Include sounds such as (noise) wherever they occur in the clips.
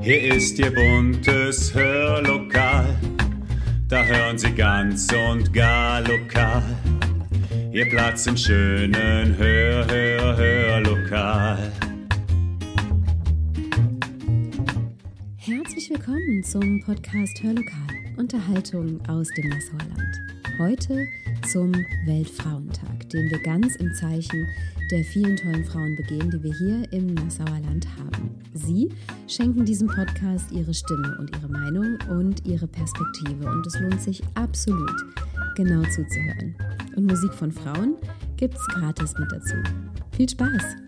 Hier ist Ihr buntes Hörlokal, da hören Sie ganz und gar lokal. Ihr Platz im schönen Hör, Hör, Hörlokal. Herzlich willkommen zum Podcast Hörlokal, Unterhaltung aus dem Nassauerland. Heute zum Weltfrauentag, den wir ganz im Zeichen der vielen tollen Frauen begehen, die wir hier im Nassauer Land haben. Sie schenken diesem Podcast ihre Stimme und ihre Meinung und ihre Perspektive und es lohnt sich absolut, genau zuzuhören. Und Musik von Frauen gibt's gratis mit dazu. Viel Spaß!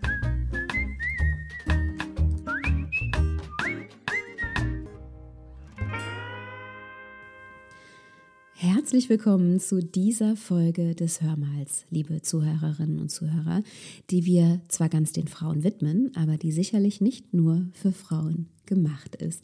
Herzlich willkommen zu dieser Folge des Hörmals, liebe Zuhörerinnen und Zuhörer, die wir zwar ganz den Frauen widmen, aber die sicherlich nicht nur für Frauen gemacht ist.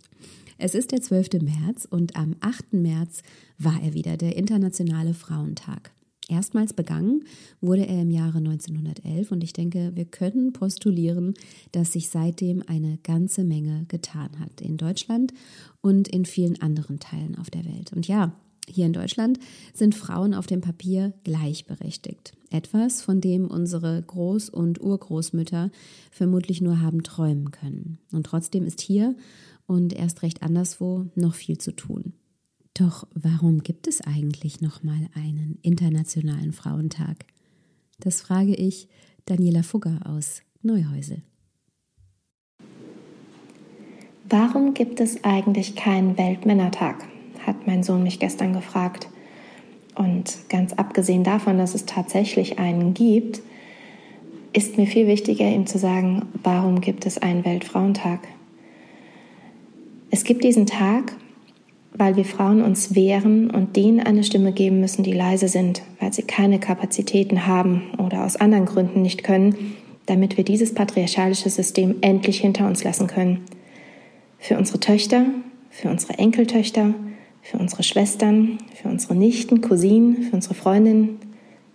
Es ist der 12. März und am 8. März war er wieder, der Internationale Frauentag. Erstmals begangen wurde er im Jahre 1911 und ich denke, wir können postulieren, dass sich seitdem eine ganze Menge getan hat in Deutschland und in vielen anderen Teilen auf der Welt. Und ja, hier in Deutschland sind Frauen auf dem Papier gleichberechtigt. Etwas, von dem unsere Groß- und Urgroßmütter vermutlich nur haben träumen können. Und trotzdem ist hier und erst recht anderswo noch viel zu tun. Doch warum gibt es eigentlich noch mal einen internationalen Frauentag? Das frage ich Daniela Fugger aus Neuhäusel. Warum gibt es eigentlich keinen Weltmännertag? Hat mein Sohn mich gestern gefragt. Und ganz abgesehen davon, dass es tatsächlich einen gibt, ist mir viel wichtiger, ihm zu sagen, warum gibt es einen Weltfrauentag? Es gibt diesen Tag, weil wir Frauen uns wehren und denen eine Stimme geben müssen, die leise sind, weil sie keine Kapazitäten haben oder aus anderen Gründen nicht können, damit wir dieses patriarchalische System endlich hinter uns lassen können. Für unsere Töchter, für unsere Enkeltöchter, für unsere Schwestern, für unsere Nichten, Cousinen, für unsere Freundinnen,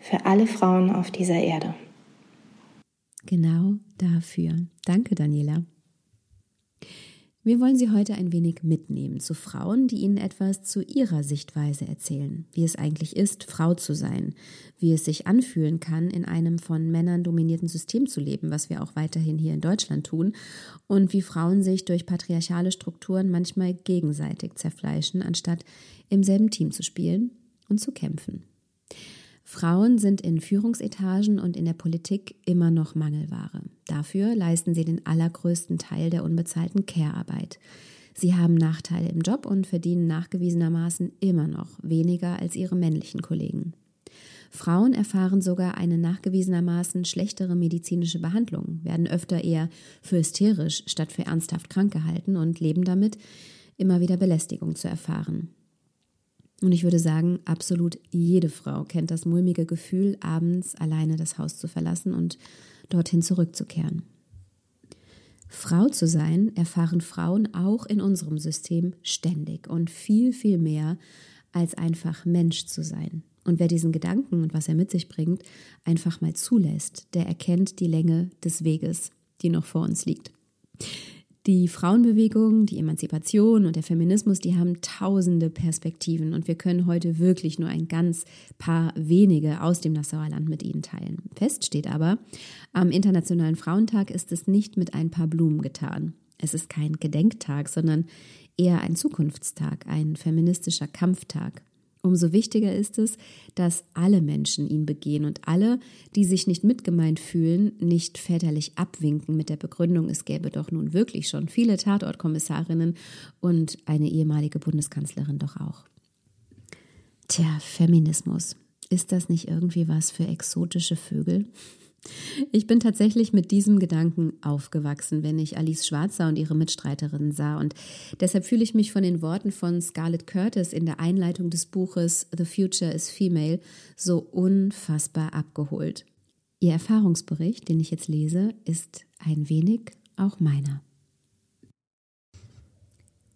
für alle Frauen auf dieser Erde. Genau dafür. Danke, Daniela. Wir wollen Sie heute ein wenig mitnehmen zu Frauen, die Ihnen etwas zu ihrer Sichtweise erzählen, wie es eigentlich ist, Frau zu sein, wie es sich anfühlen kann, in einem von Männern dominierten System zu leben, was wir auch weiterhin hier in Deutschland tun, und wie Frauen sich durch patriarchale Strukturen manchmal gegenseitig zerfleischen, anstatt im selben Team zu spielen und zu kämpfen. Frauen sind in Führungsetagen und in der Politik immer noch Mangelware. Dafür leisten sie den allergrößten Teil der unbezahlten Care-Arbeit. Sie haben Nachteile im Job und verdienen nachgewiesenermaßen immer noch weniger als ihre männlichen Kollegen. Frauen erfahren sogar eine nachgewiesenermaßen schlechtere medizinische Behandlung, werden öfter eher für hysterisch statt für ernsthaft krank gehalten und leben damit, immer wieder Belästigung zu erfahren. Und ich würde sagen, absolut jede Frau kennt das mulmige Gefühl, abends alleine das Haus zu verlassen und dorthin zurückzukehren. Frau zu sein erfahren Frauen auch in unserem System ständig und viel, viel mehr als einfach Mensch zu sein. Und wer diesen Gedanken und was er mit sich bringt, einfach mal zulässt, der erkennt die Länge des Weges, die noch vor uns liegt. Die Frauenbewegung, die Emanzipation und der Feminismus, die haben tausende Perspektiven und wir können heute wirklich nur ein ganz paar wenige aus dem Nassauer Land mit Ihnen teilen. Fest steht aber, am Internationalen Frauentag ist es nicht mit ein paar Blumen getan. Es ist kein Gedenktag, sondern eher ein Zukunftstag, ein feministischer Kampftag. Umso wichtiger ist es, dass alle Menschen ihn begehen und alle, die sich nicht mitgemeint fühlen, nicht väterlich abwinken mit der Begründung, es gäbe doch nun wirklich schon viele Tatortkommissarinnen und eine ehemalige Bundeskanzlerin doch auch. Tja, Feminismus. Ist das nicht irgendwie was für exotische Vögel? Ich bin tatsächlich mit diesem Gedanken aufgewachsen, wenn ich Alice Schwarzer und ihre Mitstreiterinnen sah. Und deshalb fühle ich mich von den Worten von Scarlett Curtis in der Einleitung des Buches The Future is Female so unfassbar abgeholt. Ihr Erfahrungsbericht, den ich jetzt lese, ist ein wenig auch meiner.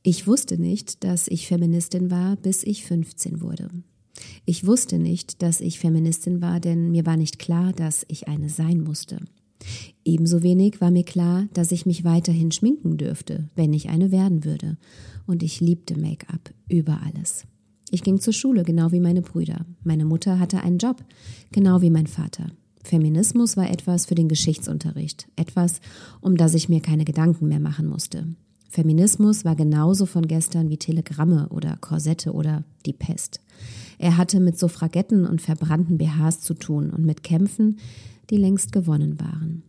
Ich wusste nicht, dass ich Feministin war, bis ich 15 wurde. Ich wusste nicht, dass ich Feministin war, denn mir war nicht klar, dass ich eine sein musste. Ebenso wenig war mir klar, dass ich mich weiterhin schminken dürfte, wenn ich eine werden würde. Und ich liebte Make-up über alles. Ich ging zur Schule, genau wie meine Brüder. Meine Mutter hatte einen Job, genau wie mein Vater. Feminismus war etwas für den Geschichtsunterricht, etwas, um das ich mir keine Gedanken mehr machen musste. Feminismus war genauso von gestern wie Telegramme oder Korsette oder die Pest. Er hatte mit Suffragetten und verbrannten BHs zu tun und mit Kämpfen, die längst gewonnen waren.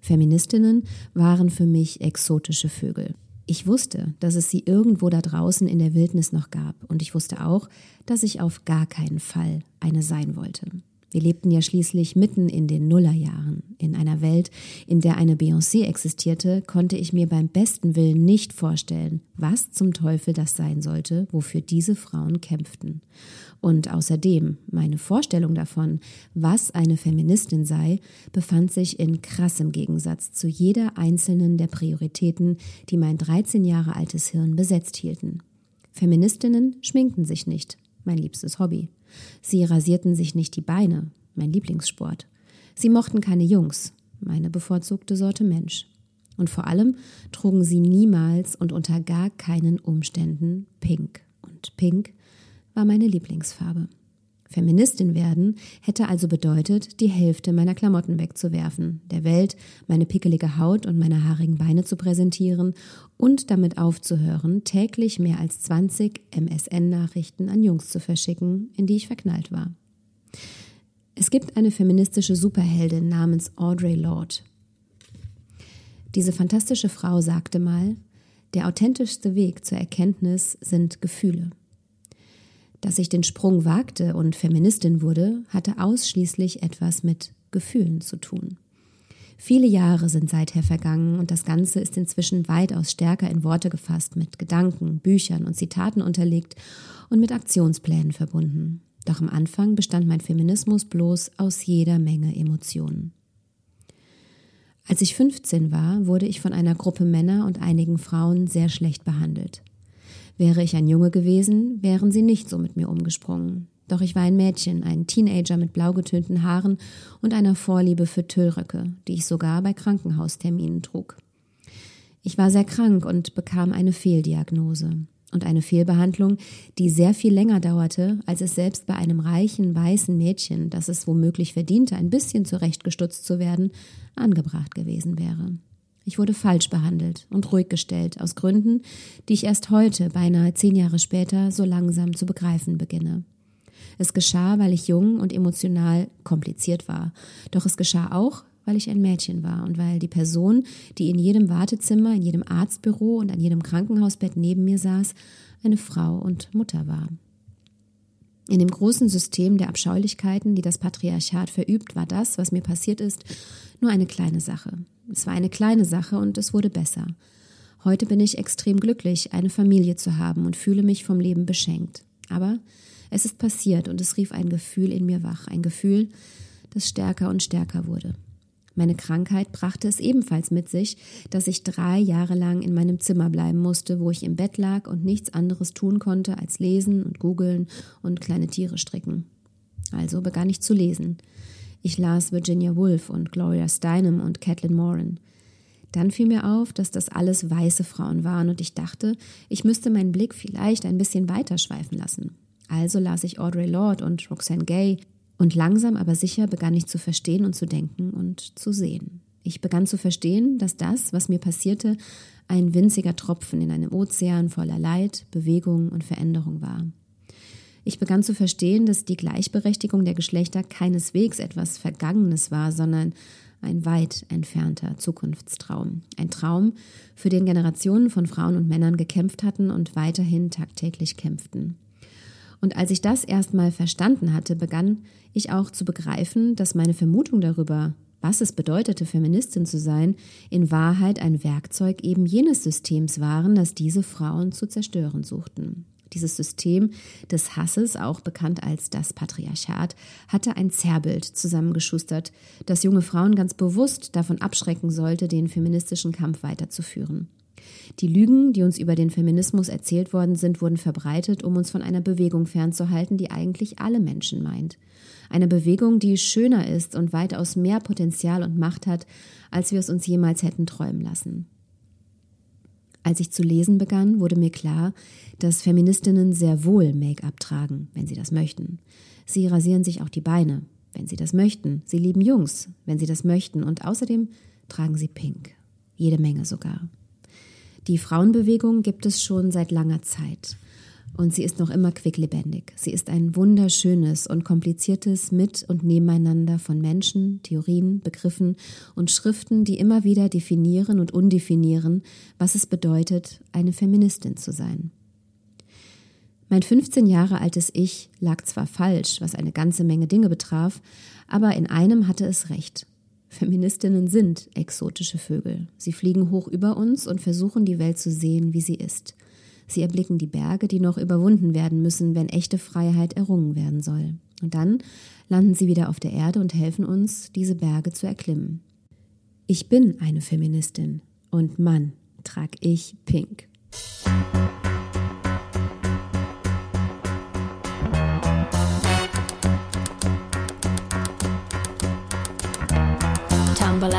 Feministinnen waren für mich exotische Vögel. Ich wusste, dass es sie irgendwo da draußen in der Wildnis noch gab, und ich wusste auch, dass ich auf gar keinen Fall eine sein wollte. Wir lebten ja schließlich mitten in den Nullerjahren. In einer Welt, in der eine Beyoncé existierte, konnte ich mir beim besten Willen nicht vorstellen, was zum Teufel das sein sollte, wofür diese Frauen kämpften. Und außerdem, meine Vorstellung davon, was eine Feministin sei, befand sich in krassem Gegensatz zu jeder einzelnen der Prioritäten, die mein 13 Jahre altes Hirn besetzt hielten. Feministinnen schminkten sich nicht, mein liebstes Hobby. Sie rasierten sich nicht die Beine, mein Lieblingssport. Sie mochten keine Jungs, meine bevorzugte Sorte Mensch. Und vor allem trugen sie niemals und unter gar keinen Umständen Pink. Und Pink war meine Lieblingsfarbe. Feministin werden hätte also bedeutet, die Hälfte meiner Klamotten wegzuwerfen, der Welt meine pickelige Haut und meine haarigen Beine zu präsentieren und damit aufzuhören, täglich mehr als 20 MSN-Nachrichten an Jungs zu verschicken, in die ich verknallt war. Es gibt eine feministische Superheldin namens Audre Lorde. Diese fantastische Frau sagte mal, der authentischste Weg zur Erkenntnis sind Gefühle. Dass ich den Sprung wagte und Feministin wurde, hatte ausschließlich etwas mit Gefühlen zu tun. Viele Jahre sind seither vergangen und das Ganze ist inzwischen weitaus stärker in Worte gefasst, mit Gedanken, Büchern und Zitaten unterlegt und mit Aktionsplänen verbunden. Doch am Anfang bestand mein Feminismus bloß aus jeder Menge Emotionen. Als ich 15 war, wurde ich von einer Gruppe Männer und einigen Frauen sehr schlecht behandelt. Wäre ich ein Junge gewesen, wären sie nicht so mit mir umgesprungen. Doch ich war ein Mädchen, ein Teenager mit blau getönten Haaren und einer Vorliebe für Tüllröcke, die ich sogar bei Krankenhausterminen trug. Ich war sehr krank und bekam eine Fehldiagnose und eine Fehlbehandlung, die sehr viel länger dauerte, als es selbst bei einem reichen weißen Mädchen, das es womöglich verdiente, ein bisschen zurechtgestutzt zu werden, angebracht gewesen wäre. Ich wurde falsch behandelt und ruhig gestellt, aus Gründen, die ich erst heute, beinahe zehn Jahre später, so langsam zu begreifen beginne. Es geschah, weil ich jung und emotional kompliziert war. Doch es geschah auch, weil ich ein Mädchen war und weil die Person, die in jedem Wartezimmer, in jedem Arztbüro und an jedem Krankenhausbett neben mir saß, eine Frau und Mutter war. In dem großen System der Abscheulichkeiten, die das Patriarchat verübt, war das, was mir passiert ist, nur eine kleine Sache. Es war eine kleine Sache und es wurde besser. Heute bin ich extrem glücklich, eine Familie zu haben und fühle mich vom Leben beschenkt. Aber es ist passiert und es rief ein Gefühl in mir wach, ein Gefühl, das stärker und stärker wurde. Meine Krankheit brachte es ebenfalls mit sich, dass ich drei Jahre lang in meinem Zimmer bleiben musste, wo ich im Bett lag und nichts anderes tun konnte als lesen und googeln und kleine Tiere stricken. Also begann ich zu lesen. Ich las Virginia Woolf und Gloria Steinem und Kathleen Moran. Dann fiel mir auf, dass das alles weiße Frauen waren und ich dachte, ich müsste meinen Blick vielleicht ein bisschen weiter schweifen lassen. Also las ich Audre Lorde und Roxane Gay, und langsam aber sicher begann ich zu verstehen und zu denken und zu sehen. Ich begann zu verstehen, dass das, was mir passierte, ein winziger Tropfen in einem Ozean voller Leid, Bewegung und Veränderung war. Ich begann zu verstehen, dass die Gleichberechtigung der Geschlechter keineswegs etwas Vergangenes war, sondern ein weit entfernter Zukunftstraum. Ein Traum, für den Generationen von Frauen und Männern gekämpft hatten und weiterhin tagtäglich kämpften. Und als ich das erstmal verstanden hatte, begann ich auch zu begreifen, dass meine Vermutung darüber, was es bedeutete, Feministin zu sein, in Wahrheit ein Werkzeug eben jenes Systems waren, das diese Frauen zu zerstören suchten. Dieses System des Hasses, auch bekannt als das Patriarchat, hatte ein Zerrbild zusammengeschustert, das junge Frauen ganz bewusst davon abschrecken sollte, den feministischen Kampf weiterzuführen. Die Lügen, die uns über den Feminismus erzählt worden sind, wurden verbreitet, um uns von einer Bewegung fernzuhalten, die eigentlich alle Menschen meint. Eine Bewegung, die schöner ist und weitaus mehr Potenzial und Macht hat, als wir es uns jemals hätten träumen lassen. Als ich zu lesen begann, wurde mir klar, dass Feministinnen sehr wohl Make-up tragen, wenn sie das möchten. Sie rasieren sich auch die Beine, wenn sie das möchten. Sie lieben Jungs, wenn sie das möchten. Und außerdem tragen sie Pink. Jede Menge sogar. Die Frauenbewegung gibt es schon seit langer Zeit. Und sie ist noch immer quicklebendig. Sie ist ein wunderschönes und kompliziertes Mit- und Nebeneinander von Menschen, Theorien, Begriffen und Schriften, die immer wieder definieren und undefinieren, was es bedeutet, eine Feministin zu sein. Mein 15 Jahre altes Ich lag zwar falsch, was eine ganze Menge Dinge betraf, aber in einem hatte es recht. Feministinnen sind exotische Vögel. Sie fliegen hoch über uns und versuchen die Welt zu sehen, wie sie ist. Sie erblicken die Berge, die noch überwunden werden müssen, wenn echte Freiheit errungen werden soll. Und dann landen sie wieder auf der Erde und helfen uns, diese Berge zu erklimmen. Ich bin eine Feministin und Mann, trag ich pink.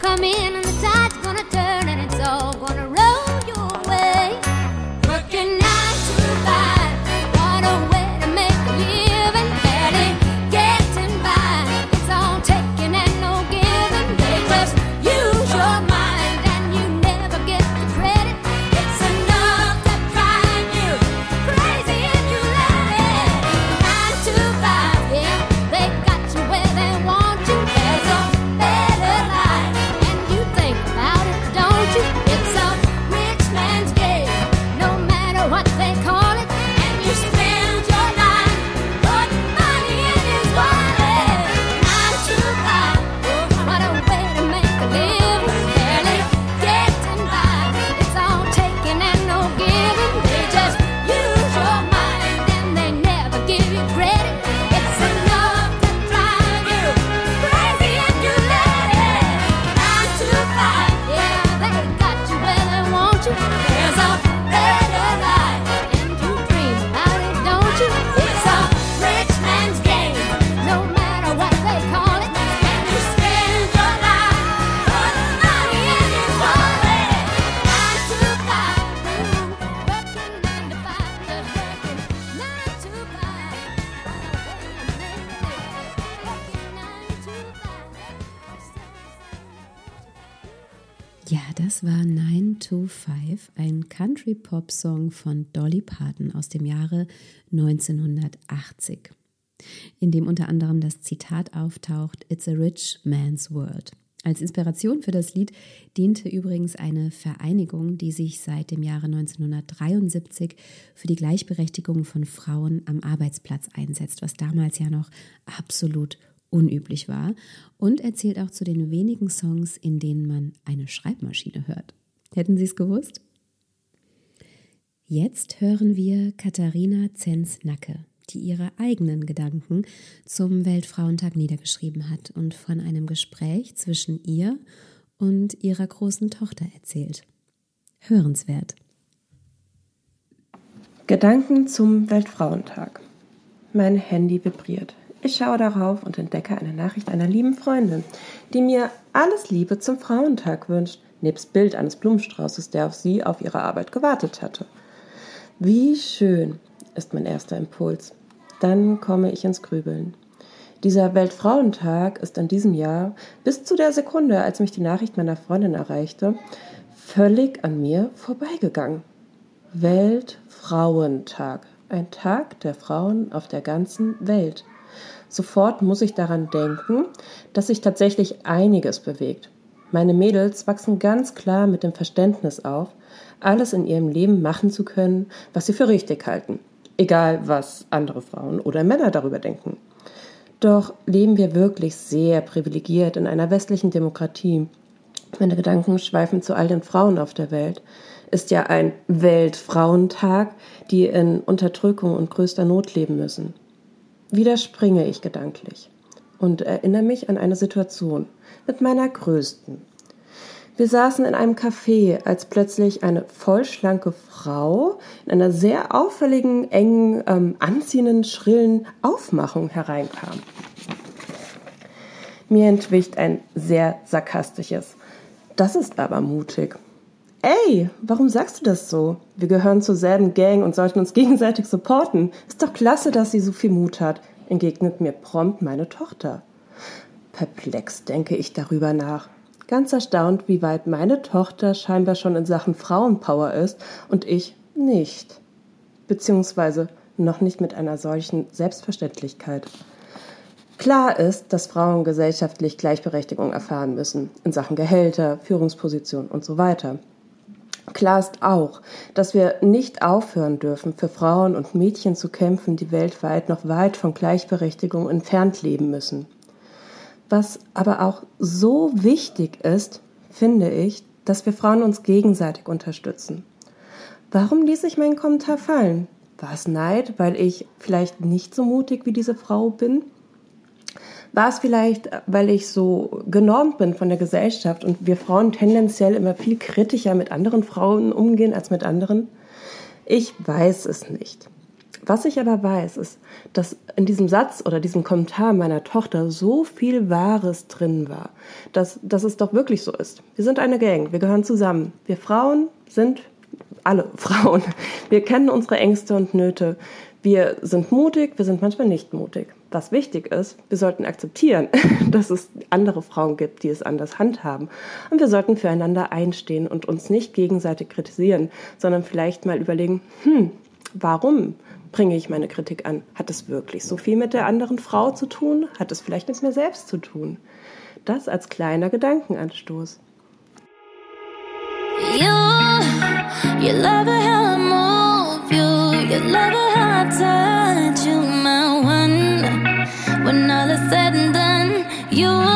Come in Country-Pop-Song von Dolly Parton aus dem Jahre 1980, in dem unter anderem das Zitat auftaucht: It's a rich man's world. Als Inspiration für das Lied diente übrigens eine Vereinigung, die sich seit dem Jahre 1973 für die Gleichberechtigung von Frauen am Arbeitsplatz einsetzt, was damals ja noch absolut unüblich war und erzählt auch zu den wenigen Songs, in denen man eine Schreibmaschine hört. Hätten Sie es gewusst? Jetzt hören wir Katharina Zenz-Nacke, die ihre eigenen Gedanken zum Weltfrauentag niedergeschrieben hat und von einem Gespräch zwischen ihr und ihrer großen Tochter erzählt. Hörenswert. Gedanken zum Weltfrauentag. Mein Handy vibriert. Ich schaue darauf und entdecke eine Nachricht einer lieben Freundin, die mir alles Liebe zum Frauentag wünscht, nebst Bild eines Blumenstraußes, der auf sie auf ihre Arbeit gewartet hatte. Wie schön ist mein erster Impuls. Dann komme ich ins Grübeln. Dieser Weltfrauentag ist an diesem Jahr bis zu der Sekunde, als mich die Nachricht meiner Freundin erreichte, völlig an mir vorbeigegangen. Weltfrauentag. Ein Tag der Frauen auf der ganzen Welt. Sofort muss ich daran denken, dass sich tatsächlich einiges bewegt. Meine Mädels wachsen ganz klar mit dem Verständnis auf, alles in ihrem Leben machen zu können, was sie für richtig halten, egal was andere Frauen oder Männer darüber denken. Doch leben wir wirklich sehr privilegiert in einer westlichen Demokratie. Meine Gedanken schweifen zu all den Frauen auf der Welt. Ist ja ein Weltfrauentag, die in Unterdrückung und größter Not leben müssen. Wieder springe ich gedanklich und erinnere mich an eine Situation mit meiner Größten. Wir saßen in einem Café, als plötzlich eine vollschlanke Frau in einer sehr auffälligen, engen, ähm, anziehenden, schrillen Aufmachung hereinkam. Mir entwicht ein sehr sarkastisches. Das ist aber mutig. Ey, warum sagst du das so? Wir gehören zur selben Gang und sollten uns gegenseitig supporten. Ist doch klasse, dass sie so viel Mut hat, entgegnet mir prompt meine Tochter. Perplex denke ich darüber nach ganz erstaunt, wie weit meine Tochter scheinbar schon in Sachen Frauenpower ist und ich nicht. Beziehungsweise noch nicht mit einer solchen Selbstverständlichkeit. Klar ist, dass Frauen gesellschaftlich Gleichberechtigung erfahren müssen in Sachen Gehälter, Führungsposition und so weiter. Klar ist auch, dass wir nicht aufhören dürfen, für Frauen und Mädchen zu kämpfen, die weltweit noch weit von Gleichberechtigung entfernt leben müssen. Was aber auch so wichtig ist, finde ich, dass wir Frauen uns gegenseitig unterstützen. Warum ließ ich meinen Kommentar fallen? War es Neid, weil ich vielleicht nicht so mutig wie diese Frau bin? War es vielleicht, weil ich so genormt bin von der Gesellschaft und wir Frauen tendenziell immer viel kritischer mit anderen Frauen umgehen als mit anderen? Ich weiß es nicht. Was ich aber weiß, ist, dass in diesem Satz oder diesem Kommentar meiner Tochter so viel Wahres drin war, dass, dass es doch wirklich so ist. Wir sind eine Gang, wir gehören zusammen. Wir Frauen sind alle (laughs) Frauen. Wir kennen unsere Ängste und Nöte. Wir sind mutig, wir sind manchmal nicht mutig. Was wichtig ist, wir sollten akzeptieren, (laughs) dass es andere Frauen gibt, die es anders handhaben. Und wir sollten füreinander einstehen und uns nicht gegenseitig kritisieren, sondern vielleicht mal überlegen, hm, warum bringe ich meine Kritik an? Hat es wirklich so viel mit der anderen Frau zu tun? Hat es vielleicht mit mir selbst zu tun? Das als kleiner Gedankenanstoß. You, you love how I move you, you love how I touch you, my one. When all is said and done, you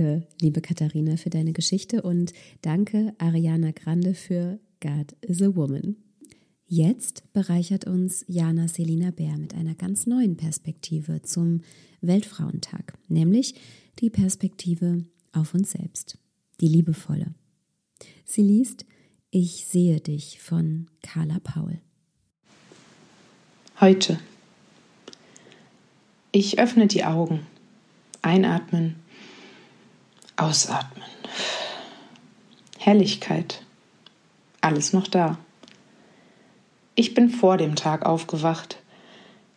Danke, liebe Katharina, für deine Geschichte und danke, Ariana Grande, für God is a Woman. Jetzt bereichert uns Jana Selina Bär mit einer ganz neuen Perspektive zum Weltfrauentag, nämlich die Perspektive auf uns selbst, die liebevolle. Sie liest Ich sehe dich von Carla Paul. Heute. Ich öffne die Augen, einatmen Ausatmen. Helligkeit. Alles noch da. Ich bin vor dem Tag aufgewacht.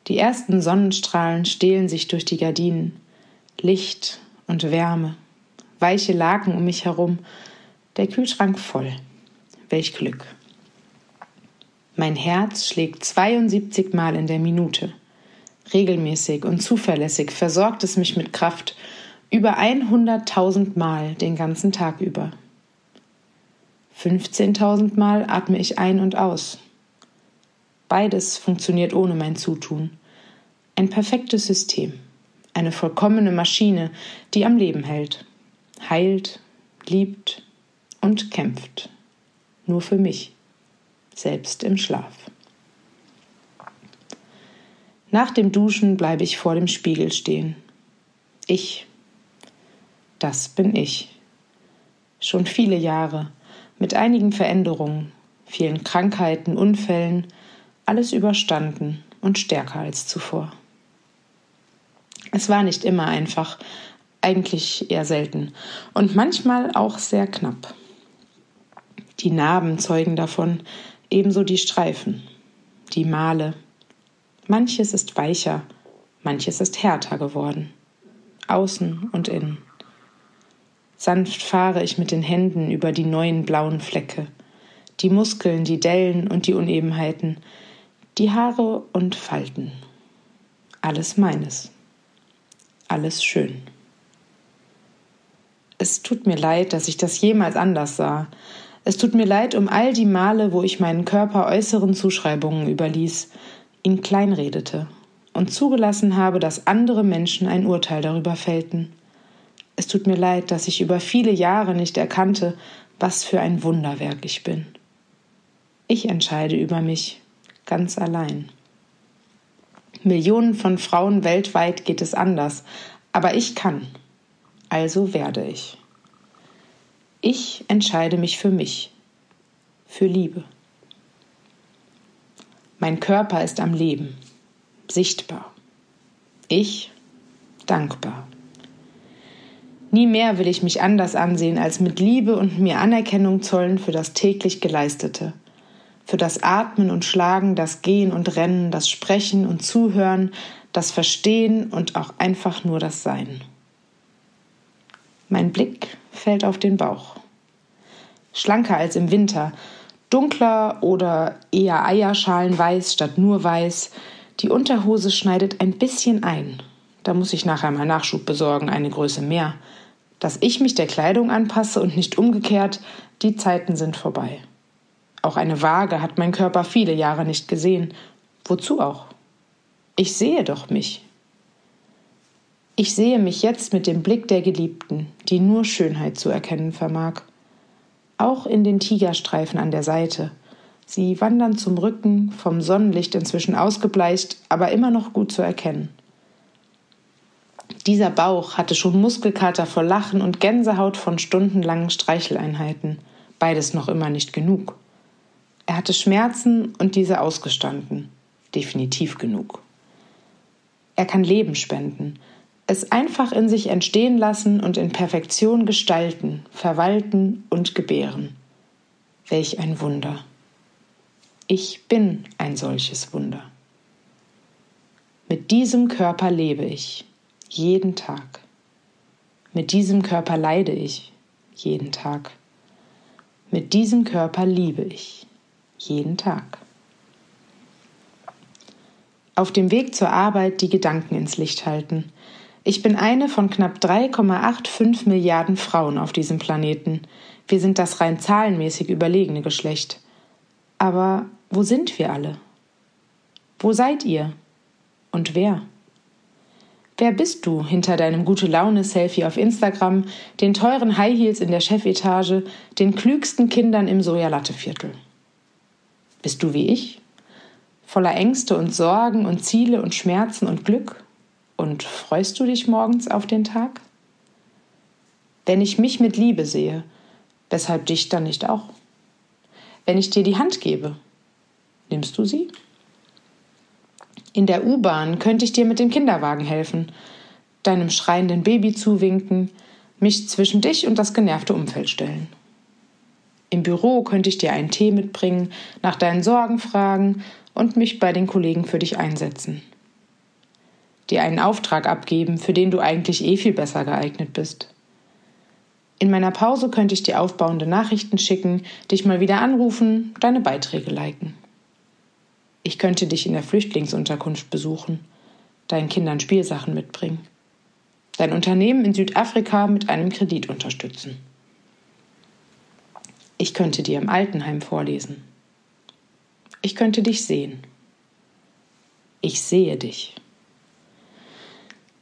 Die ersten Sonnenstrahlen stehlen sich durch die Gardinen. Licht und Wärme. Weiche Laken um mich herum. Der Kühlschrank voll. Welch Glück. Mein Herz schlägt 72 Mal in der Minute. Regelmäßig und zuverlässig versorgt es mich mit Kraft über 100.000 Mal den ganzen Tag über. 15.000 Mal atme ich ein und aus. Beides funktioniert ohne mein Zutun. Ein perfektes System, eine vollkommene Maschine, die am Leben hält, heilt, liebt und kämpft. Nur für mich, selbst im Schlaf. Nach dem Duschen bleibe ich vor dem Spiegel stehen. Ich das bin ich. Schon viele Jahre, mit einigen Veränderungen, vielen Krankheiten, Unfällen, alles überstanden und stärker als zuvor. Es war nicht immer einfach, eigentlich eher selten und manchmal auch sehr knapp. Die Narben zeugen davon, ebenso die Streifen, die Male. Manches ist weicher, manches ist härter geworden, außen und innen. Sanft fahre ich mit den Händen über die neuen blauen Flecke, die Muskeln, die Dellen und die Unebenheiten, die Haare und Falten. Alles meines. Alles schön. Es tut mir leid, dass ich das jemals anders sah. Es tut mir leid um all die Male, wo ich meinen Körper äußeren Zuschreibungen überließ, ihn kleinredete und zugelassen habe, dass andere Menschen ein Urteil darüber fällten. Es tut mir leid, dass ich über viele Jahre nicht erkannte, was für ein Wunderwerk ich bin. Ich entscheide über mich ganz allein. Millionen von Frauen weltweit geht es anders, aber ich kann. Also werde ich. Ich entscheide mich für mich, für Liebe. Mein Körper ist am Leben, sichtbar. Ich dankbar. Nie mehr will ich mich anders ansehen, als mit Liebe und mir Anerkennung zollen für das täglich Geleistete. Für das Atmen und Schlagen, das Gehen und Rennen, das Sprechen und Zuhören, das Verstehen und auch einfach nur das Sein. Mein Blick fällt auf den Bauch. Schlanker als im Winter, dunkler oder eher Eierschalenweiß statt nur weiß. Die Unterhose schneidet ein bisschen ein. Da muss ich nachher mal Nachschub besorgen, eine Größe mehr. Dass ich mich der Kleidung anpasse und nicht umgekehrt, die Zeiten sind vorbei. Auch eine Waage hat mein Körper viele Jahre nicht gesehen. Wozu auch? Ich sehe doch mich. Ich sehe mich jetzt mit dem Blick der Geliebten, die nur Schönheit zu erkennen vermag. Auch in den Tigerstreifen an der Seite, Sie wandern zum Rücken, vom Sonnenlicht inzwischen ausgebleicht, aber immer noch gut zu erkennen. Dieser Bauch hatte schon Muskelkater vor Lachen und Gänsehaut von stundenlangen Streicheleinheiten. Beides noch immer nicht genug. Er hatte Schmerzen und diese ausgestanden. Definitiv genug. Er kann Leben spenden, es einfach in sich entstehen lassen und in Perfektion gestalten, verwalten und gebären. Welch ein Wunder. Ich bin ein solches Wunder. Mit diesem Körper lebe ich, jeden Tag. Mit diesem Körper leide ich, jeden Tag. Mit diesem Körper liebe ich, jeden Tag. Auf dem Weg zur Arbeit die Gedanken ins Licht halten. Ich bin eine von knapp 3,85 Milliarden Frauen auf diesem Planeten. Wir sind das rein zahlenmäßig überlegene Geschlecht. Aber wo sind wir alle? Wo seid ihr? Und wer? Wer bist du hinter deinem gute Laune-Selfie auf Instagram, den teuren High Heels in der Chefetage, den klügsten Kindern im Sojalatteviertel? Bist du wie ich? Voller Ängste und Sorgen und Ziele und Schmerzen und Glück? Und freust du dich morgens auf den Tag? Wenn ich mich mit Liebe sehe, weshalb dich dann nicht auch? Wenn ich dir die Hand gebe, nimmst du sie? In der U-Bahn könnte ich dir mit dem Kinderwagen helfen, deinem schreienden Baby zuwinken, mich zwischen dich und das genervte Umfeld stellen. Im Büro könnte ich dir einen Tee mitbringen, nach deinen Sorgen fragen und mich bei den Kollegen für dich einsetzen. Dir einen Auftrag abgeben, für den du eigentlich eh viel besser geeignet bist. In meiner Pause könnte ich dir aufbauende Nachrichten schicken, dich mal wieder anrufen, deine Beiträge liken. Ich könnte dich in der Flüchtlingsunterkunft besuchen, deinen Kindern Spielsachen mitbringen, dein Unternehmen in Südafrika mit einem Kredit unterstützen. Ich könnte dir im Altenheim vorlesen. Ich könnte dich sehen. Ich sehe dich.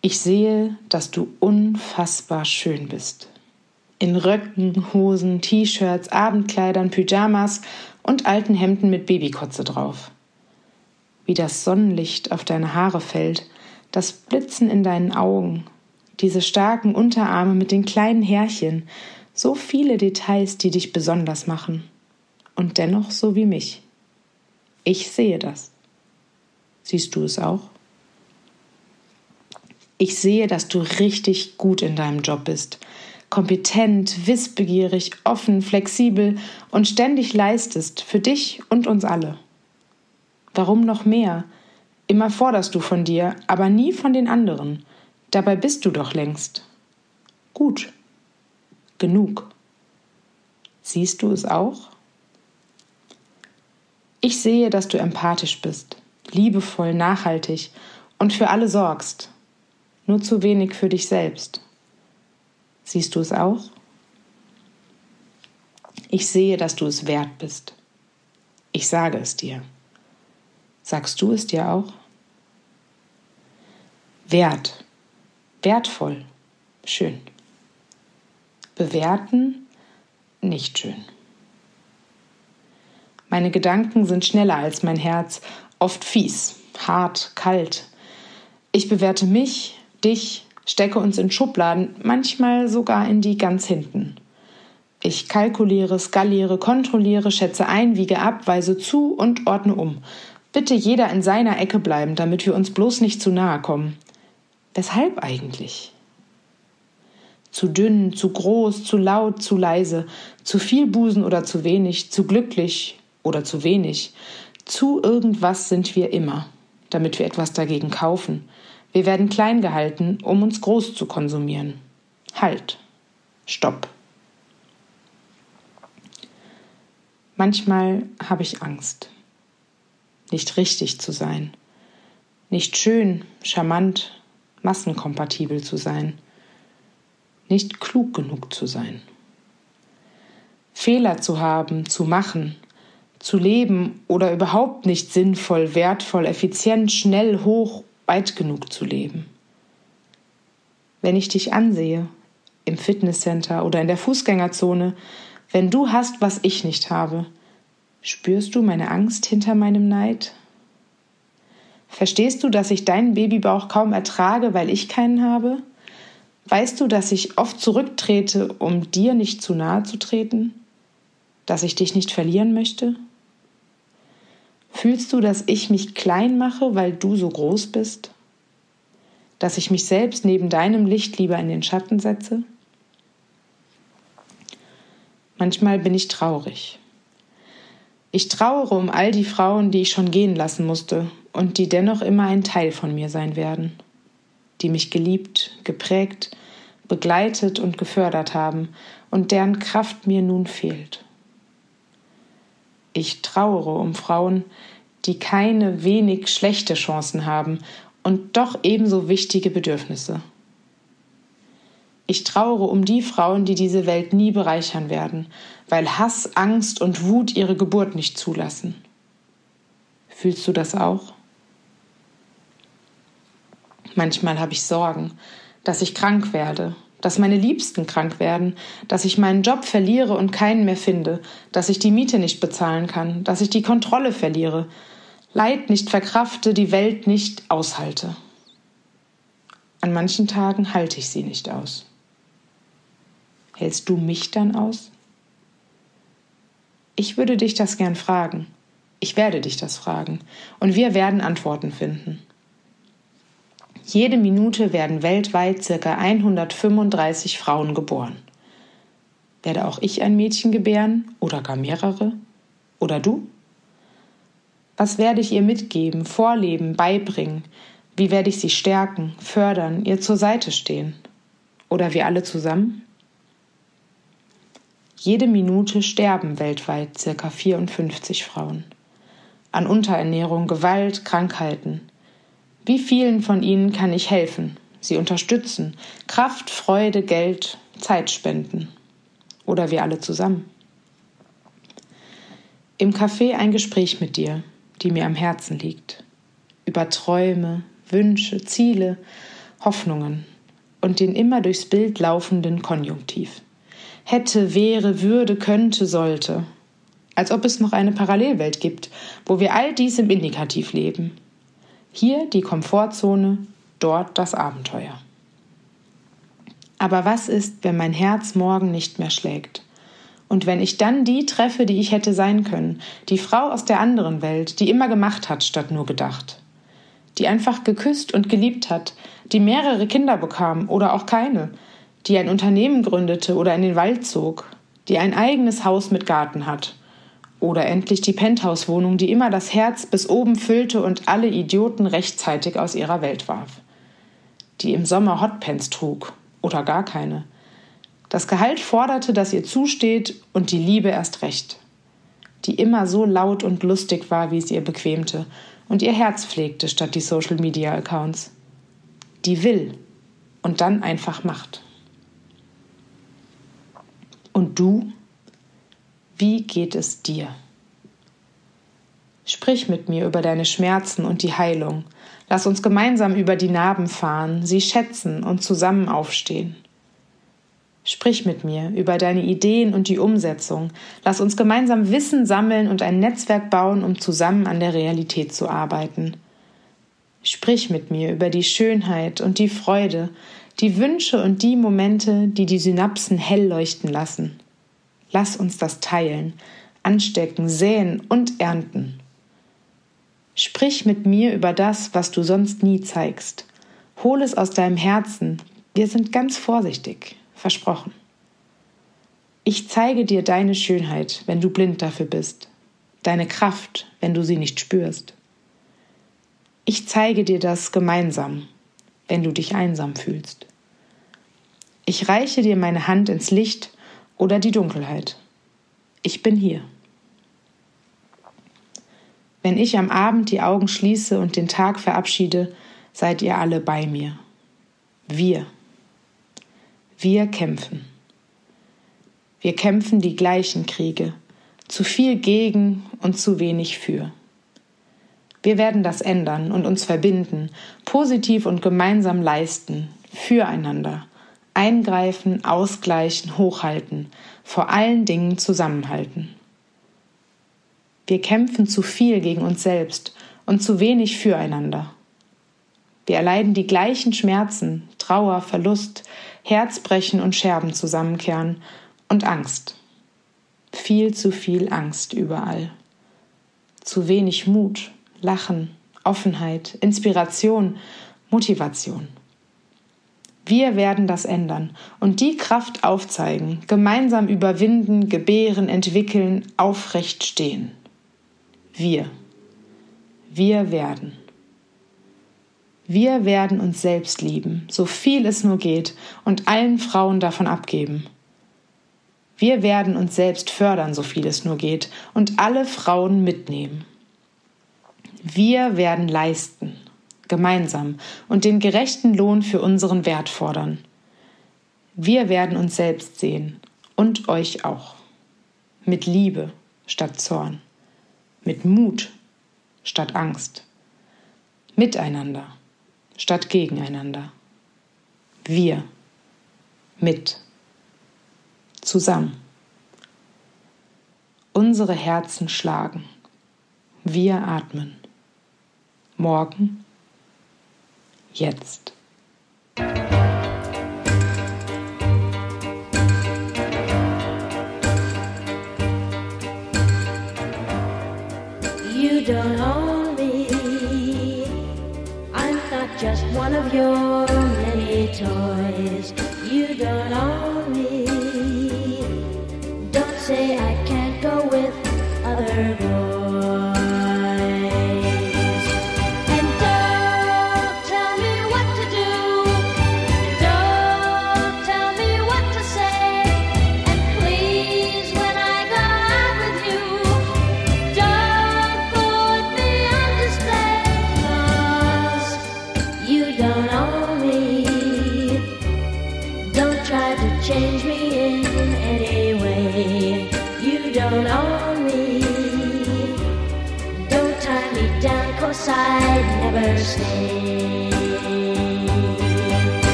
Ich sehe, dass du unfassbar schön bist. In Röcken, Hosen, T-Shirts, Abendkleidern, Pyjamas und alten Hemden mit Babykotze drauf wie das Sonnenlicht auf deine Haare fällt, das Blitzen in deinen Augen, diese starken Unterarme mit den kleinen Härchen, so viele Details, die dich besonders machen. Und dennoch so wie mich. Ich sehe das. Siehst du es auch? Ich sehe, dass du richtig gut in deinem Job bist. Kompetent, wissbegierig, offen, flexibel und ständig leistest für dich und uns alle. Warum noch mehr? Immer forderst du von dir, aber nie von den anderen. Dabei bist du doch längst. Gut. Genug. Siehst du es auch? Ich sehe, dass du empathisch bist, liebevoll, nachhaltig und für alle sorgst. Nur zu wenig für dich selbst. Siehst du es auch? Ich sehe, dass du es wert bist. Ich sage es dir. Sagst du es dir auch? Wert. Wertvoll. Schön. Bewerten. Nicht schön. Meine Gedanken sind schneller als mein Herz, oft fies, hart, kalt. Ich bewerte mich, dich, stecke uns in Schubladen, manchmal sogar in die ganz hinten. Ich kalkuliere, skaliere, kontrolliere, schätze ein, wiege ab, weise zu und ordne um, Bitte jeder in seiner Ecke bleiben, damit wir uns bloß nicht zu nahe kommen. Weshalb eigentlich? Zu dünn, zu groß, zu laut, zu leise, zu viel Busen oder zu wenig, zu glücklich oder zu wenig. Zu irgendwas sind wir immer, damit wir etwas dagegen kaufen. Wir werden klein gehalten, um uns groß zu konsumieren. Halt. Stopp. Manchmal habe ich Angst nicht richtig zu sein, nicht schön, charmant, massenkompatibel zu sein, nicht klug genug zu sein. Fehler zu haben, zu machen, zu leben oder überhaupt nicht sinnvoll, wertvoll, effizient, schnell, hoch, weit genug zu leben. Wenn ich dich ansehe, im Fitnesscenter oder in der Fußgängerzone, wenn du hast, was ich nicht habe, Spürst du meine Angst hinter meinem Neid? Verstehst du, dass ich deinen Babybauch kaum ertrage, weil ich keinen habe? Weißt du, dass ich oft zurücktrete, um dir nicht zu nahe zu treten? Dass ich dich nicht verlieren möchte? Fühlst du, dass ich mich klein mache, weil du so groß bist? Dass ich mich selbst neben deinem Licht lieber in den Schatten setze? Manchmal bin ich traurig. Ich trauere um all die Frauen, die ich schon gehen lassen musste und die dennoch immer ein Teil von mir sein werden die mich geliebt, geprägt, begleitet und gefördert haben und deren Kraft mir nun fehlt. Ich trauere um Frauen, die keine wenig schlechte Chancen haben und doch ebenso wichtige Bedürfnisse. Ich trauere um die Frauen, die diese Welt nie bereichern werden, weil Hass, Angst und Wut ihre Geburt nicht zulassen. Fühlst du das auch? Manchmal habe ich Sorgen, dass ich krank werde, dass meine Liebsten krank werden, dass ich meinen Job verliere und keinen mehr finde, dass ich die Miete nicht bezahlen kann, dass ich die Kontrolle verliere, Leid nicht verkrafte, die Welt nicht aushalte. An manchen Tagen halte ich sie nicht aus. Hältst du mich dann aus? Ich würde dich das gern fragen. Ich werde dich das fragen. Und wir werden Antworten finden. Jede Minute werden weltweit circa 135 Frauen geboren. Werde auch ich ein Mädchen gebären oder gar mehrere? Oder du? Was werde ich ihr mitgeben, vorleben, beibringen? Wie werde ich sie stärken, fördern, ihr zur Seite stehen? Oder wir alle zusammen? Jede Minute sterben weltweit circa 54 Frauen. An Unterernährung, Gewalt, Krankheiten. Wie vielen von ihnen kann ich helfen, sie unterstützen, Kraft, Freude, Geld, Zeit spenden? Oder wir alle zusammen? Im Café ein Gespräch mit dir, die mir am Herzen liegt. Über Träume, Wünsche, Ziele, Hoffnungen und den immer durchs Bild laufenden Konjunktiv. Hätte, wäre, würde, könnte, sollte. Als ob es noch eine Parallelwelt gibt, wo wir all dies im Indikativ leben hier die Komfortzone, dort das Abenteuer. Aber was ist, wenn mein Herz morgen nicht mehr schlägt? Und wenn ich dann die treffe, die ich hätte sein können, die Frau aus der anderen Welt, die immer gemacht hat, statt nur gedacht, die einfach geküsst und geliebt hat, die mehrere Kinder bekam oder auch keine, die ein Unternehmen gründete oder in den Wald zog, die ein eigenes Haus mit Garten hat oder endlich die Penthouse-Wohnung, die immer das Herz bis oben füllte und alle Idioten rechtzeitig aus ihrer Welt warf. Die im Sommer Hotpants trug oder gar keine. Das Gehalt forderte, dass ihr zusteht und die Liebe erst recht. Die immer so laut und lustig war, wie es ihr bequemte und ihr Herz pflegte statt die Social-Media-Accounts. Die will und dann einfach macht. Und du? Wie geht es dir? Sprich mit mir über deine Schmerzen und die Heilung. Lass uns gemeinsam über die Narben fahren, sie schätzen und zusammen aufstehen. Sprich mit mir über deine Ideen und die Umsetzung. Lass uns gemeinsam Wissen sammeln und ein Netzwerk bauen, um zusammen an der Realität zu arbeiten. Sprich mit mir über die Schönheit und die Freude, die Wünsche und die Momente, die die Synapsen hell leuchten lassen. Lass uns das teilen, anstecken, säen und ernten. Sprich mit mir über das, was du sonst nie zeigst. Hol es aus deinem Herzen. Wir sind ganz vorsichtig, versprochen. Ich zeige dir deine Schönheit, wenn du blind dafür bist, deine Kraft, wenn du sie nicht spürst. Ich zeige dir das gemeinsam, wenn du dich einsam fühlst. Ich reiche dir meine Hand ins Licht oder die Dunkelheit. Ich bin hier. Wenn ich am Abend die Augen schließe und den Tag verabschiede, seid ihr alle bei mir. Wir. Wir kämpfen. Wir kämpfen die gleichen Kriege, zu viel gegen und zu wenig für. Wir werden das ändern und uns verbinden, positiv und gemeinsam leisten, füreinander, Eingreifen, ausgleichen, hochhalten, vor allen Dingen zusammenhalten. Wir kämpfen zu viel gegen uns selbst und zu wenig füreinander. Wir erleiden die gleichen Schmerzen, Trauer, Verlust, Herzbrechen und Scherben zusammenkehren und Angst. Viel zu viel Angst überall. Zu wenig Mut, Lachen, Offenheit, Inspiration, Motivation. Wir werden das ändern und die Kraft aufzeigen, gemeinsam überwinden, gebären, entwickeln, aufrecht stehen. Wir. Wir werden. Wir werden uns selbst lieben, so viel es nur geht, und allen Frauen davon abgeben. Wir werden uns selbst fördern, so viel es nur geht, und alle Frauen mitnehmen. Wir werden leisten, gemeinsam, und den gerechten Lohn für unseren Wert fordern. Wir werden uns selbst sehen und euch auch. Mit Liebe statt Zorn, mit Mut statt Angst, miteinander statt gegeneinander. Wir mit zusammen. Unsere Herzen schlagen. Wir atmen. Morgen, jetzt. You don't own me. I'm not just one of your many toys. You don't own I'd never stay.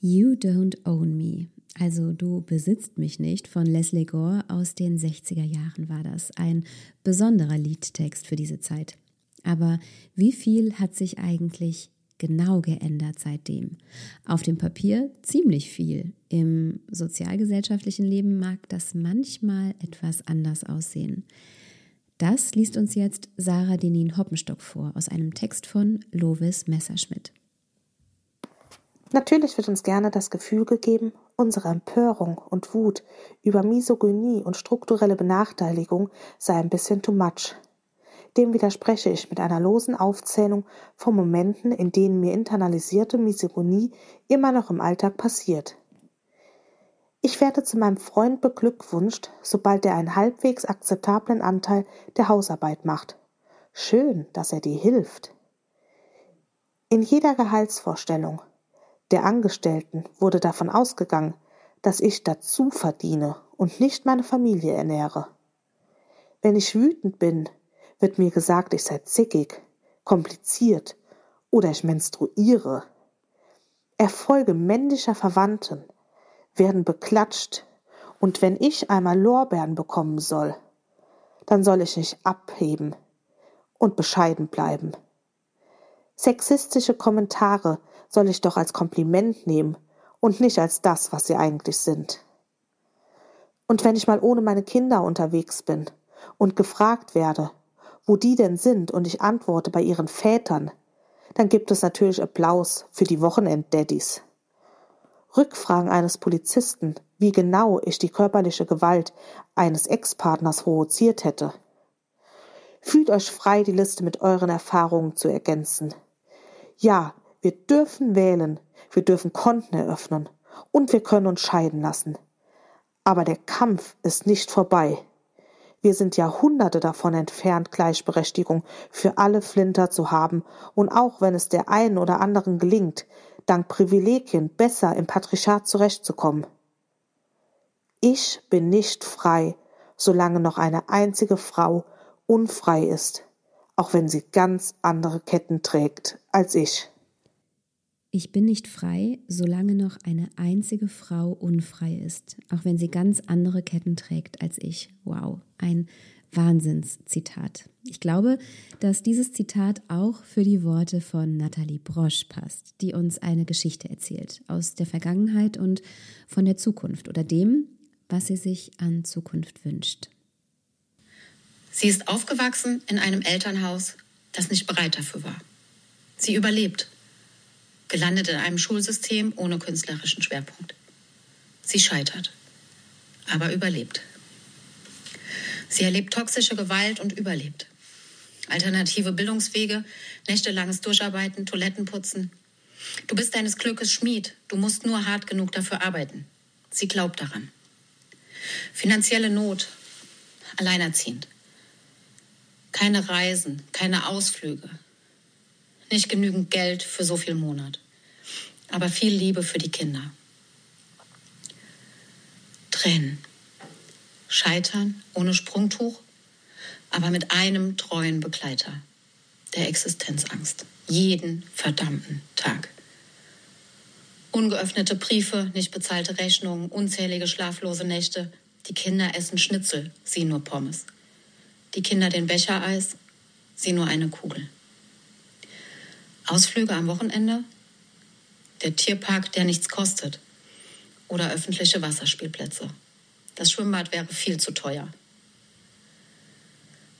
You Don't Own Me. Also du besitzt mich nicht von Leslie Gore aus den 60er Jahren war das. Ein besonderer Liedtext für diese Zeit. Aber wie viel hat sich eigentlich genau geändert seitdem? Auf dem Papier ziemlich viel. Im sozialgesellschaftlichen Leben mag das manchmal etwas anders aussehen. Das liest uns jetzt Sarah Denin Hoppenstock vor aus einem Text von Lovis Messerschmidt. Natürlich wird uns gerne das Gefühl gegeben, unsere Empörung und Wut über Misogynie und strukturelle Benachteiligung sei ein bisschen too much. Dem widerspreche ich mit einer losen Aufzählung von Momenten, in denen mir internalisierte Misogynie immer noch im Alltag passiert. Ich werde zu meinem Freund beglückwünscht, sobald er einen halbwegs akzeptablen Anteil der Hausarbeit macht. Schön, dass er dir hilft. In jeder Gehaltsvorstellung der Angestellten wurde davon ausgegangen, dass ich dazu verdiene und nicht meine Familie ernähre. Wenn ich wütend bin, wird mir gesagt, ich sei zickig, kompliziert oder ich menstruiere. Erfolge männlicher Verwandten werden beklatscht und wenn ich einmal Lorbeeren bekommen soll, dann soll ich nicht abheben und bescheiden bleiben. Sexistische Kommentare soll ich doch als Kompliment nehmen und nicht als das, was sie eigentlich sind. Und wenn ich mal ohne meine Kinder unterwegs bin und gefragt werde, wo die denn sind und ich antworte bei ihren Vätern, dann gibt es natürlich Applaus für die Wochenenddaddies. Rückfragen eines Polizisten, wie genau ich die körperliche Gewalt eines Ex-Partners provoziert hätte. Fühlt euch frei, die Liste mit euren Erfahrungen zu ergänzen. Ja, wir dürfen wählen, wir dürfen Konten eröffnen und wir können uns scheiden lassen. Aber der Kampf ist nicht vorbei. Wir sind Jahrhunderte davon entfernt, Gleichberechtigung für alle Flinter zu haben, und auch wenn es der einen oder anderen gelingt, dank Privilegien besser im Patriarchat zurechtzukommen. Ich bin nicht frei, solange noch eine einzige Frau unfrei ist, auch wenn sie ganz andere Ketten trägt als ich. Ich bin nicht frei, solange noch eine einzige Frau unfrei ist, auch wenn sie ganz andere Ketten trägt als ich. Wow, ein Wahnsinnszitat. Ich glaube, dass dieses Zitat auch für die Worte von Nathalie Brosch passt, die uns eine Geschichte erzählt aus der Vergangenheit und von der Zukunft oder dem, was sie sich an Zukunft wünscht. Sie ist aufgewachsen in einem Elternhaus, das nicht bereit dafür war. Sie überlebt, gelandet in einem Schulsystem ohne künstlerischen Schwerpunkt. Sie scheitert, aber überlebt. Sie erlebt toxische Gewalt und überlebt. Alternative Bildungswege, nächtelanges Durcharbeiten, Toilettenputzen. Du bist deines Glückes Schmied, du musst nur hart genug dafür arbeiten. Sie glaubt daran. Finanzielle Not, alleinerziehend. Keine Reisen, keine Ausflüge. Nicht genügend Geld für so viel Monat. Aber viel Liebe für die Kinder. Tränen. Scheitern ohne Sprungtuch, aber mit einem treuen Begleiter. Der Existenzangst. Jeden verdammten Tag. Ungeöffnete Briefe, nicht bezahlte Rechnungen, unzählige schlaflose Nächte. Die Kinder essen Schnitzel, sie nur Pommes. Die Kinder den Becher Eis, sie nur eine Kugel. Ausflüge am Wochenende, der Tierpark, der nichts kostet. Oder öffentliche Wasserspielplätze. Das Schwimmbad wäre viel zu teuer.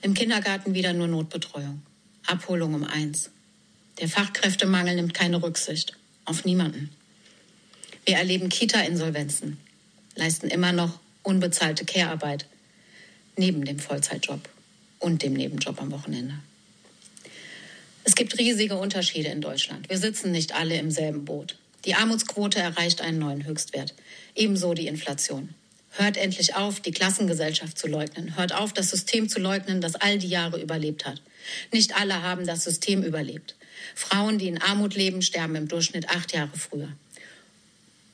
Im Kindergarten wieder nur Notbetreuung. Abholung um eins. Der Fachkräftemangel nimmt keine Rücksicht. Auf niemanden. Wir erleben Kita-Insolvenzen, leisten immer noch unbezahlte Care-Arbeit neben dem Vollzeitjob und dem Nebenjob am Wochenende. Es gibt riesige Unterschiede in Deutschland. Wir sitzen nicht alle im selben Boot. Die Armutsquote erreicht einen neuen Höchstwert. Ebenso die Inflation. Hört endlich auf, die Klassengesellschaft zu leugnen. Hört auf, das System zu leugnen, das all die Jahre überlebt hat. Nicht alle haben das System überlebt. Frauen, die in Armut leben, sterben im Durchschnitt acht Jahre früher.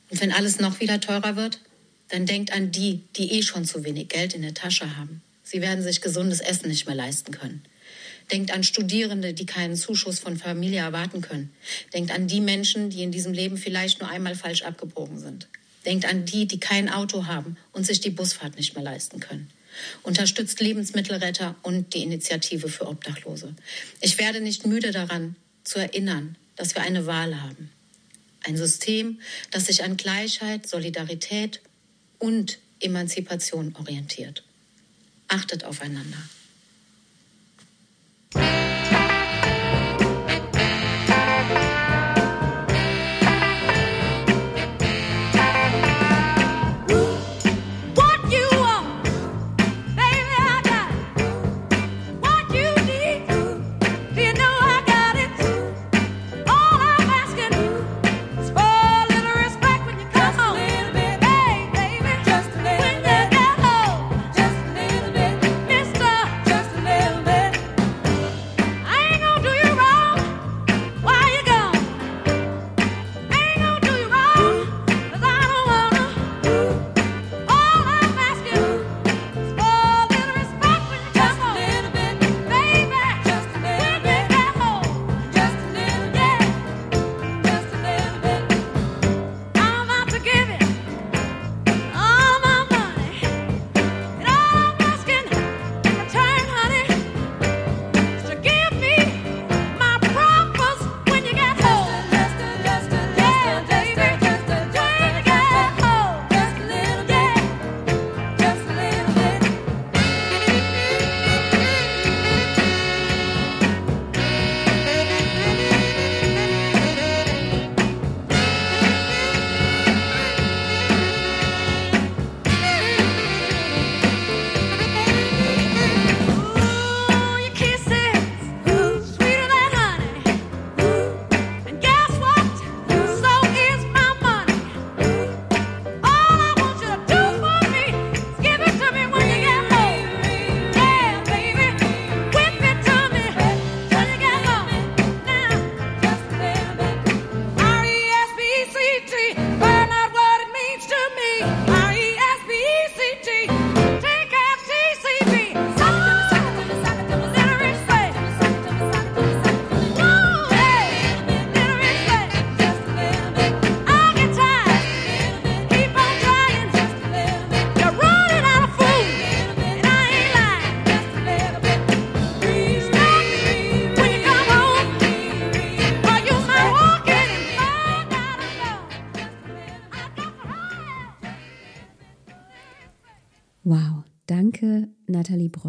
Und wenn alles noch wieder teurer wird, dann denkt an die, die eh schon zu wenig Geld in der Tasche haben. Sie werden sich gesundes Essen nicht mehr leisten können. Denkt an Studierende, die keinen Zuschuss von Familie erwarten können. Denkt an die Menschen, die in diesem Leben vielleicht nur einmal falsch abgebogen sind. Denkt an die, die kein Auto haben und sich die Busfahrt nicht mehr leisten können. Unterstützt Lebensmittelretter und die Initiative für Obdachlose. Ich werde nicht müde daran zu erinnern, dass wir eine Wahl haben. Ein System, das sich an Gleichheit, Solidarität und Emanzipation orientiert. Achtet aufeinander. Bye.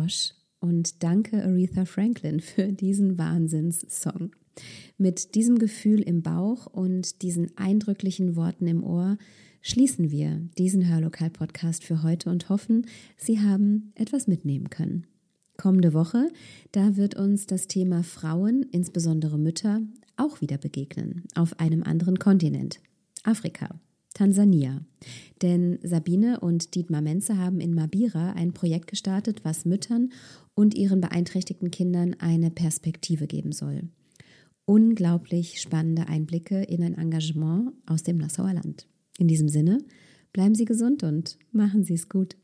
Brosch und danke Aretha Franklin für diesen Wahnsinnssong. Mit diesem Gefühl im Bauch und diesen eindrücklichen Worten im Ohr schließen wir diesen Hörlokal-Podcast für heute und hoffen, Sie haben etwas mitnehmen können. Kommende Woche, da wird uns das Thema Frauen, insbesondere Mütter, auch wieder begegnen, auf einem anderen Kontinent, Afrika. Tansania. Denn Sabine und Dietmar Menze haben in Mabira ein Projekt gestartet, was Müttern und ihren beeinträchtigten Kindern eine Perspektive geben soll. Unglaublich spannende Einblicke in ein Engagement aus dem Nassauer Land. In diesem Sinne, bleiben Sie gesund und machen Sie es gut.